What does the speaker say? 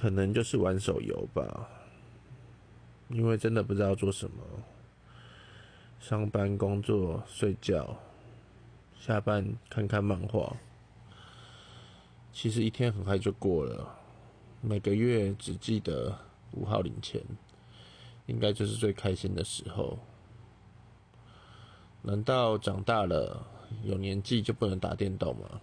可能就是玩手游吧，因为真的不知道做什么。上班、工作、睡觉，下班看看漫画。其实一天很快就过了，每个月只记得五号领钱，应该就是最开心的时候。难道长大了有年纪就不能打电动吗？